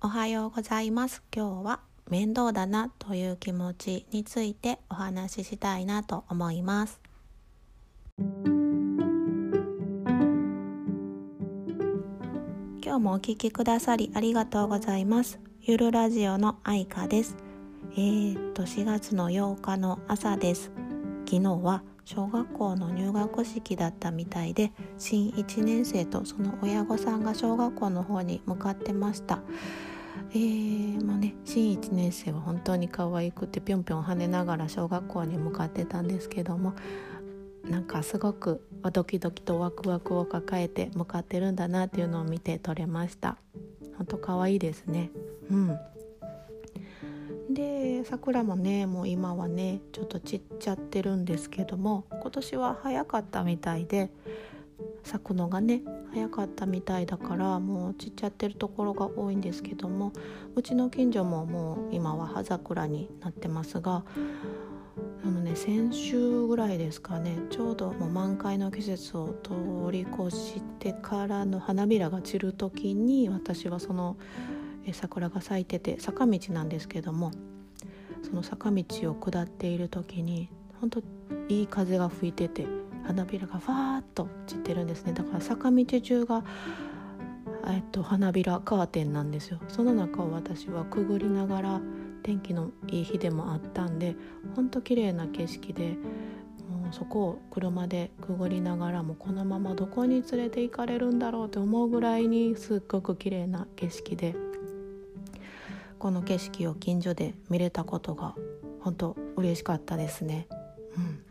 おはようございます。今日は面倒だなという気持ちについてお話ししたいなと思います。今日もお聞きくださりありがとうございます。ゆるラジオの愛花です。えー、っと4月の8日の朝です。昨日は小学校の入学式だったみたいで新1年生とその親御さんが小学校の方に向かってました。えー、もうね新1年生は本当に可愛くてぴょんぴょん跳ねながら小学校に向かってたんですけどもなんかすごくドキドキとワクワクを抱えて向かってるんだなっていうのを見て取れました。本当可愛いですね。うん。で桜もねもう今はねちょっと散っちゃってるんですけども今年は早かったみたいで咲くのがね早かったみたいだからもう散っちゃってるところが多いんですけどもうちの近所ももう今は葉桜になってますがあのね先週ぐらいですかねちょうどもう満開の季節を通り越してからの花びらが散る時に私はその桜が咲いてて坂道なんですけどもその坂道を下っている時に本当いい風が吹いてて花びらがファーッと散ってるんですね。だから坂道中が、えっと、花びらカーテンなんですよ。その中を私はくぐりながら天気のいい日でもあったんでほんと綺麗な景色でもうそこを車でくぐりながらもこのままどこに連れて行かれるんだろうって思うぐらいにすっごく綺麗な景色でこの景色を近所で見れたことが本当嬉しかったですね。うん、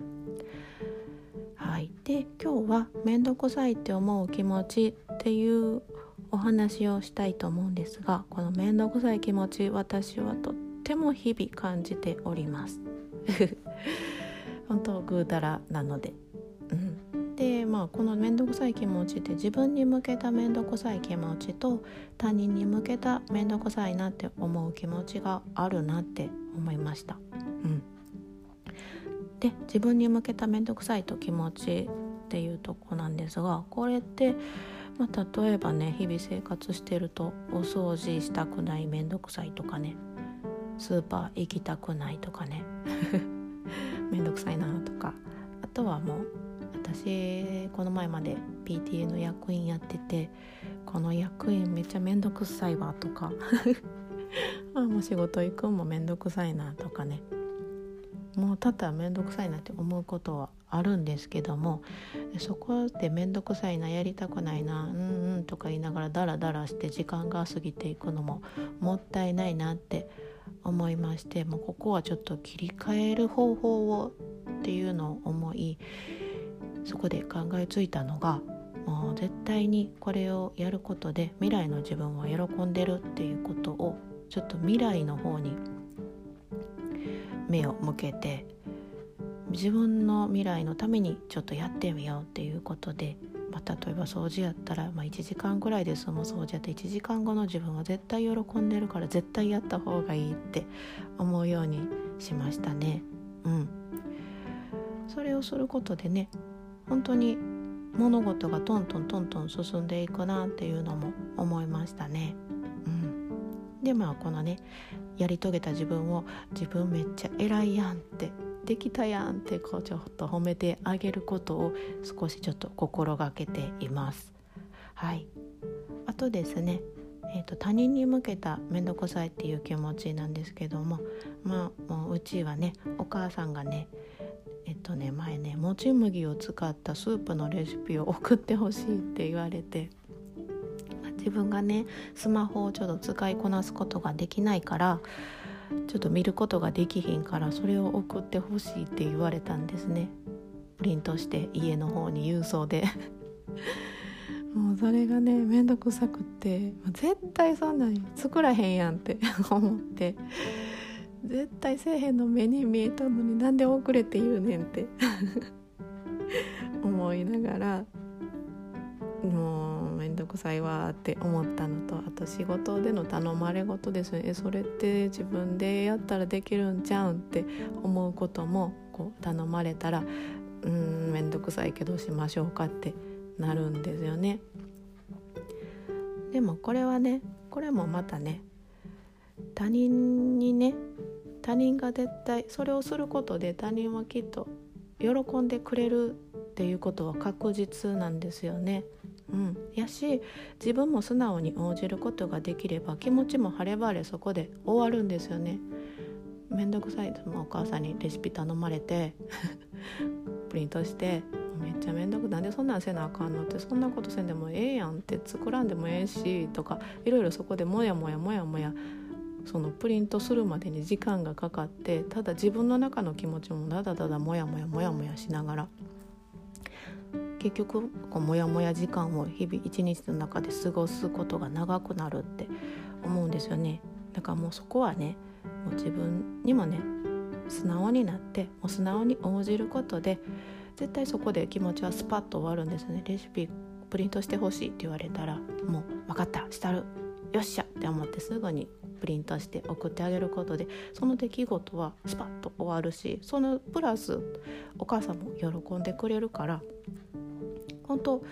で今日は面倒くさいって思う気持ちっていうお話をしたいと思うんですがこの面倒くさい気持ち私はとっても日々感じております。本当ぐうたらなのでうんでまあこの面倒くさい気持ちって自分に向けた面倒くさい気持ちと他人に向けた面倒くさいなって思う気持ちがあるなって思いました。うん、で自分に向けた面倒くさいと気持ちっていうとこなんですがこれって、まあ、例えばね日々生活してるとお掃除したくない面倒くさいとかねスーパー行きたくないとかね 面倒くさいなとかあとはもう私この前まで PTA の役員やっててこの役員めっちゃ面倒くさいわとか あもう仕事行くんも面倒くさいなとかね。もうただ面倒くさいなって思うことはあるんですけどもそこで面倒くさいなやりたくないなうんうんとか言いながらダラダラして時間が過ぎていくのももったいないなって思いましてもうここはちょっと切り替える方法をっていうのを思いそこで考えついたのがもう絶対にこれをやることで未来の自分は喜んでるっていうことをちょっと未来の方に目を向けて自分の未来のためにちょっとやってみようっていうことで、まあ、例えば掃除やったら、まあ、1時間ぐらいで済む掃除やって1時間後の自分は絶対喜んでるから絶対やった方がいいって思うようにしましたね。うん、それをすることでね本当に物事がトントントントン進んでいくなっていうのも思いましたね。でまあこのねやり遂げた自分を自分めっちゃ偉いやんってできたやんってこうちょっと褒めてあげることを少しちょっと心がけています。はい、あとですねえーと、他人に向けた面倒くさいっていう気持ちなんですけどもまあもううちはねお母さんがねえっとね前ねもち麦を使ったスープのレシピを送ってほしいって言われて自分がねスマホをちょっと使いこなすことができないからちょっと見ることができひんからそれを送ってほしいって言われたんですね。プリントして家の方に郵送で。もうそれがねめんどくさくって絶対そんなに作らへんやんって 思って。絶対せえへんの目に見えたのになんで遅れて言うねんって。思いながらもうめんどくさいわって思ったのとあと仕事での頼まれ事ですねえそれって自分でやったらできるんちゃうんって思うこともこう頼まれたらうんめんどくさいけどしましょうかってなるんですよね。でもこれはねこれもまたね他人にね他人が絶対それをすることで他人はきっと喜んでくれるっていうことは確実なんですよね。うん、やし自分も素直に応じることができれば気持ちも晴れ晴れそこで終わるんですよね。めんどくさい。お母さんにレシピ頼まれて プリントしてめっちゃめんどくなんでそんなんせなあかんのってそんなことせんでもええやんって作らんでもええしとかいろいろそこでモヤモヤモヤモヤそのプリントするまでに時間がかかってただ自分の中の気持ちもだだだだモヤモヤモヤモヤしながら結局こうモヤモヤ時間を日々一日の中で過ごすことが長くなるって思うんですよね。だからもうそこはねもう自分にもね素直になってもう素直に応じることで絶対そこで気持ちはスパッと終わるんですね。レシピプリントしてほしいって言われたらもう分かったしたるよっしゃって思ってすぐにプリントして送ってあげることでその出来事はスパッと終わるしそのプラスお母さんも喜んでくれるから本当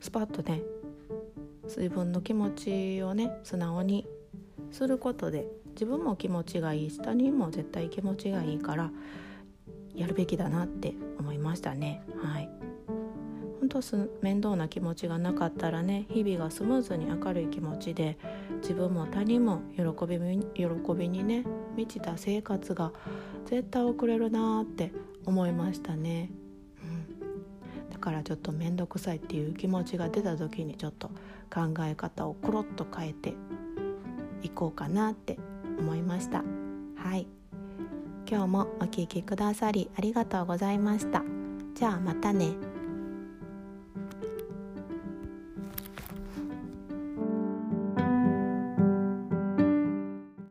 スパッとね自分の気持ちをね素直にすることで自分も気持ちがいいし他人も絶対気持ちがいいからやるべきだなって思いましたね。はい。本当面倒な気持ちがなかったらね日々がスムーズに明るい気持ちで自分も他人も喜び喜びにね満ちた生活が絶対送れるなって思いましたね、からちょっと面倒くさいっていう気持ちが出た時にちょっと考え方をコロッと変えていこうかなって思いましたはい今日もお聴きくださりありがとうございました。じゃあまたね。